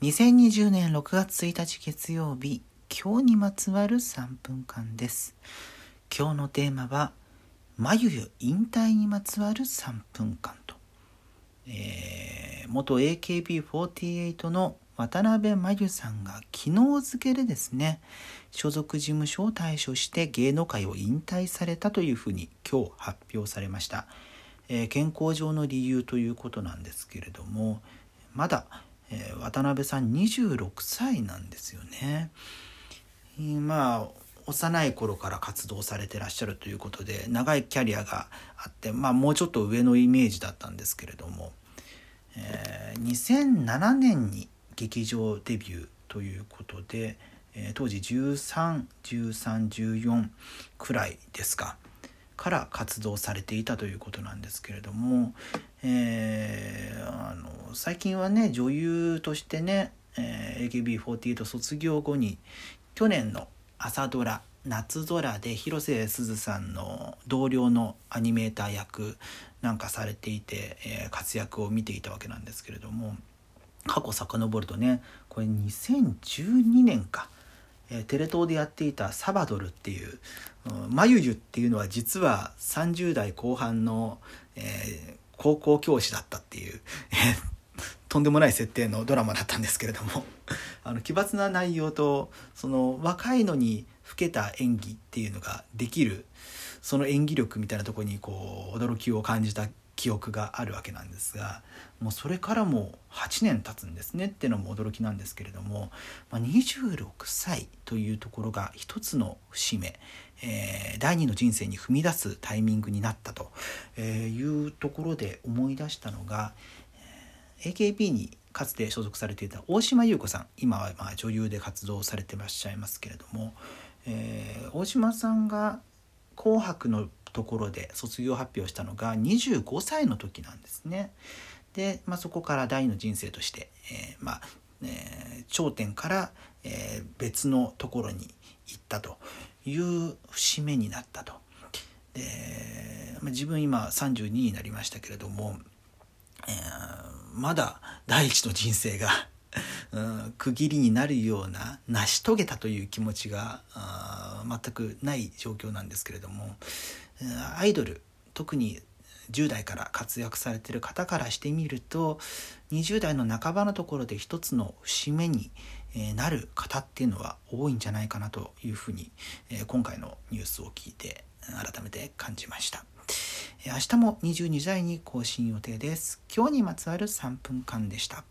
2020年6月1日月曜日今日にまつわる3分間です。今日のテーマは眉ゆ引退にまつわる3分間と、えー、元 AKB48 の渡辺真由さんが昨日付でですね所属事務所を退所して芸能界を引退されたというふうに今日発表されました、えー、健康上の理由ということなんですけれどもまだえ、渡辺さん26歳なんですよね。まあ幼い頃から活動されてらっしゃるということで長いキャリアがあって、まあ、もうちょっと上のイメージだったんですけれども、えー、2007年に劇場デビューということで、えー、当時131314くらいですかから活動されていたということなんですけれども、えー、あの最近はね女優としてね、えー、AKB48 卒業後に去年の朝ドラ「夏空」で広瀬すずさんの同僚のアニメーター役なんかされていて、えー、活躍を見ていたわけなんですけれども過去遡るとねこれ2012年か。え、テレ東でやっていた「サバドル」っていう「まゆゆ」っていうのは実は30代後半の、えー、高校教師だったっていう、とんでもない設定のドラマだったんですけれども あの奇抜な内容とその若いのに老けた演技っていうのができるその演技力みたいなとこにこう驚きを感じた記憶があるわけなんですがもうそれからも8年経つんですねっていうのも驚きなんですけれども、まあ、26歳というところが一つの節目、えー、第二の人生に踏み出すタイミングになったというところで思い出したのが、AKB にかつて所属されていた大島優子さん今はま女優で活動されてらっしゃいますけれども、えー、大島さんが「紅白」のところで卒業発表したのが25歳の時なんですね。で、まあ、そこから第二の人生として、えー、まあえー、頂点から、えー、別のところに行ったという節目になったと。で、まあ、自分今32になりましたけれども、え、まだ第一の人生がうん、区切りになるような成し遂げたという気持ちが全くない状況なんですけれどもアイドル特に10代から活躍されてる方からしてみると20代の半ばのところで一つの節目になる方っていうのは多いんじゃないかなというふうに今回のニュースを聞いて改めて感じました。明日も22時台に更新予定です。今日にまつわる3分間でした。